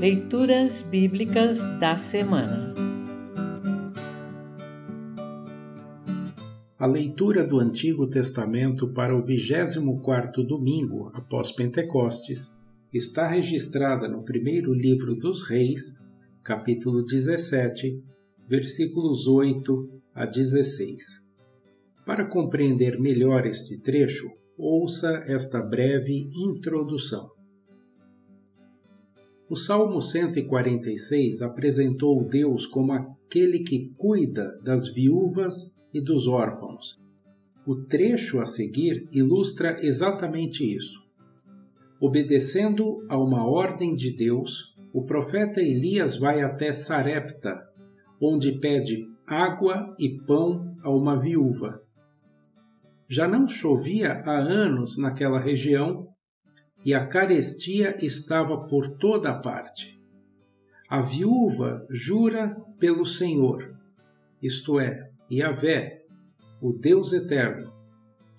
Leituras Bíblicas da Semana A leitura do Antigo Testamento para o 24º domingo após Pentecostes está registrada no primeiro livro dos Reis, capítulo 17, versículos 8 a 16. Para compreender melhor este trecho, ouça esta breve introdução. O Salmo 146 apresentou Deus como aquele que cuida das viúvas e dos órfãos. O trecho a seguir ilustra exatamente isso. Obedecendo a uma ordem de Deus, o profeta Elias vai até Sarepta, onde pede água e pão a uma viúva. Já não chovia há anos naquela região e a carestia estava por toda a parte. A viúva jura pelo Senhor, isto é, Yahvé, o Deus eterno,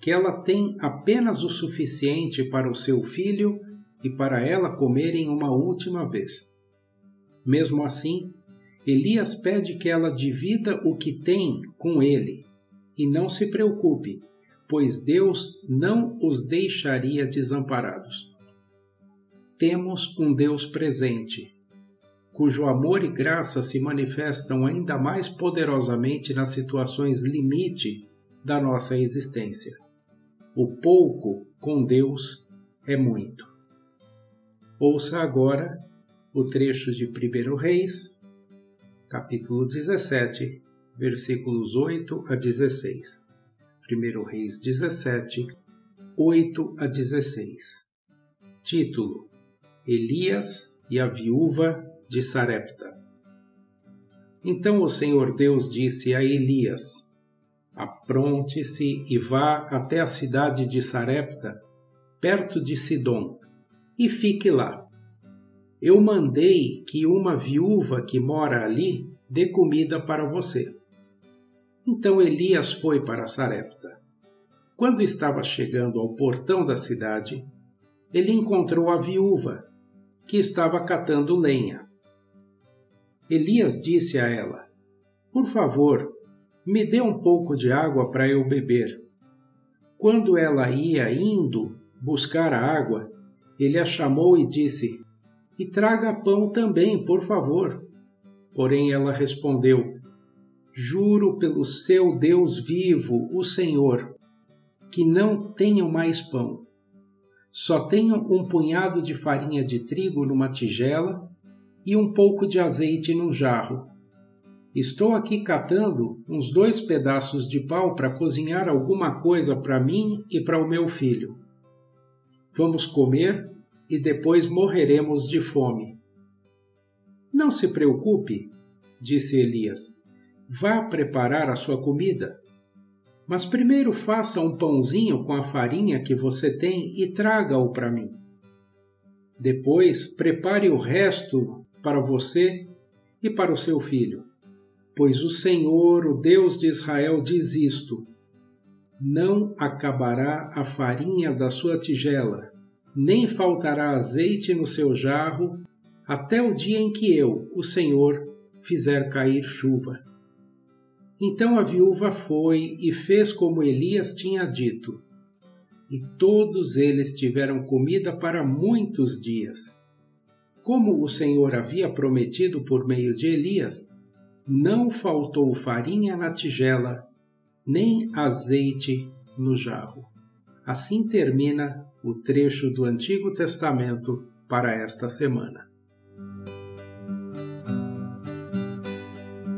que ela tem apenas o suficiente para o seu filho e para ela comerem uma última vez. Mesmo assim, Elias pede que ela divida o que tem com ele e não se preocupe, pois Deus não os deixaria desamparados temos um Deus presente, cujo amor e graça se manifestam ainda mais poderosamente nas situações limite da nossa existência. O pouco com Deus é muito. Ouça agora o trecho de 1 Reis, capítulo 17, versículos 8 a 16. 1 Reis 17, 8 a 16. Título: Elias e a viúva de Sarepta. Então o Senhor Deus disse a Elias: Apronte-se e vá até a cidade de Sarepta, perto de Sidom, e fique lá. Eu mandei que uma viúva que mora ali dê comida para você. Então Elias foi para Sarepta. Quando estava chegando ao portão da cidade, ele encontrou a viúva que estava catando lenha. Elias disse a ela: Por favor, me dê um pouco de água para eu beber. Quando ela ia indo buscar a água, ele a chamou e disse: E traga pão também, por favor. Porém ela respondeu: Juro pelo seu Deus vivo, o Senhor, que não tenho mais pão. Só tenho um punhado de farinha de trigo numa tigela e um pouco de azeite num jarro. Estou aqui catando uns dois pedaços de pau para cozinhar alguma coisa para mim e para o meu filho. Vamos comer e depois morreremos de fome. Não se preocupe, disse Elias. Vá preparar a sua comida. Mas primeiro faça um pãozinho com a farinha que você tem e traga-o para mim. Depois prepare o resto para você e para o seu filho. Pois o Senhor, o Deus de Israel, diz isto: Não acabará a farinha da sua tigela, nem faltará azeite no seu jarro, até o dia em que eu, o Senhor, fizer cair chuva. Então a viúva foi e fez como Elias tinha dito. E todos eles tiveram comida para muitos dias. Como o Senhor havia prometido por meio de Elias, não faltou farinha na tigela, nem azeite no jarro. Assim termina o trecho do Antigo Testamento para esta semana.